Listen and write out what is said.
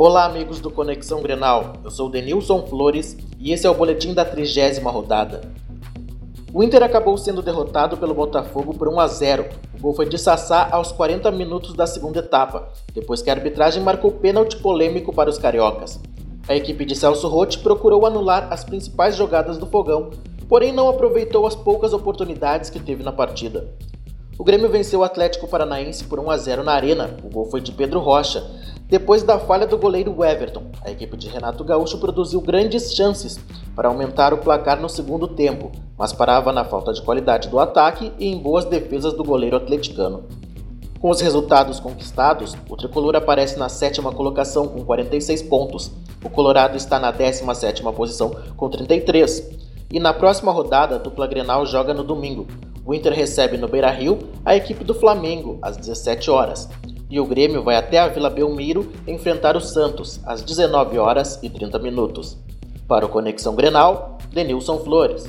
Olá, amigos do Conexão Grenal. Eu sou Denilson Flores e esse é o boletim da trigésima rodada. O Inter acabou sendo derrotado pelo Botafogo por 1 a 0. O gol foi de Sassá aos 40 minutos da segunda etapa, depois que a arbitragem marcou pênalti polêmico para os cariocas. A equipe de Celso Rotti procurou anular as principais jogadas do Fogão, porém não aproveitou as poucas oportunidades que teve na partida. O Grêmio venceu o Atlético Paranaense por 1 a 0 na Arena. O gol foi de Pedro Rocha, depois da falha do goleiro Everton, a equipe de Renato Gaúcho produziu grandes chances para aumentar o placar no segundo tempo, mas parava na falta de qualidade do ataque e em boas defesas do goleiro atleticano. Com os resultados conquistados, o tricolor aparece na sétima colocação com 46 pontos. O Colorado está na 17ª posição com 33. E na próxima rodada, a dupla Grenal joga no domingo. O Inter recebe no Beira-Rio a equipe do Flamengo às 17 horas e o Grêmio vai até a Vila Belmiro enfrentar o Santos às 19 horas e 30 minutos. Para o Conexão Grenal, Denilson Flores.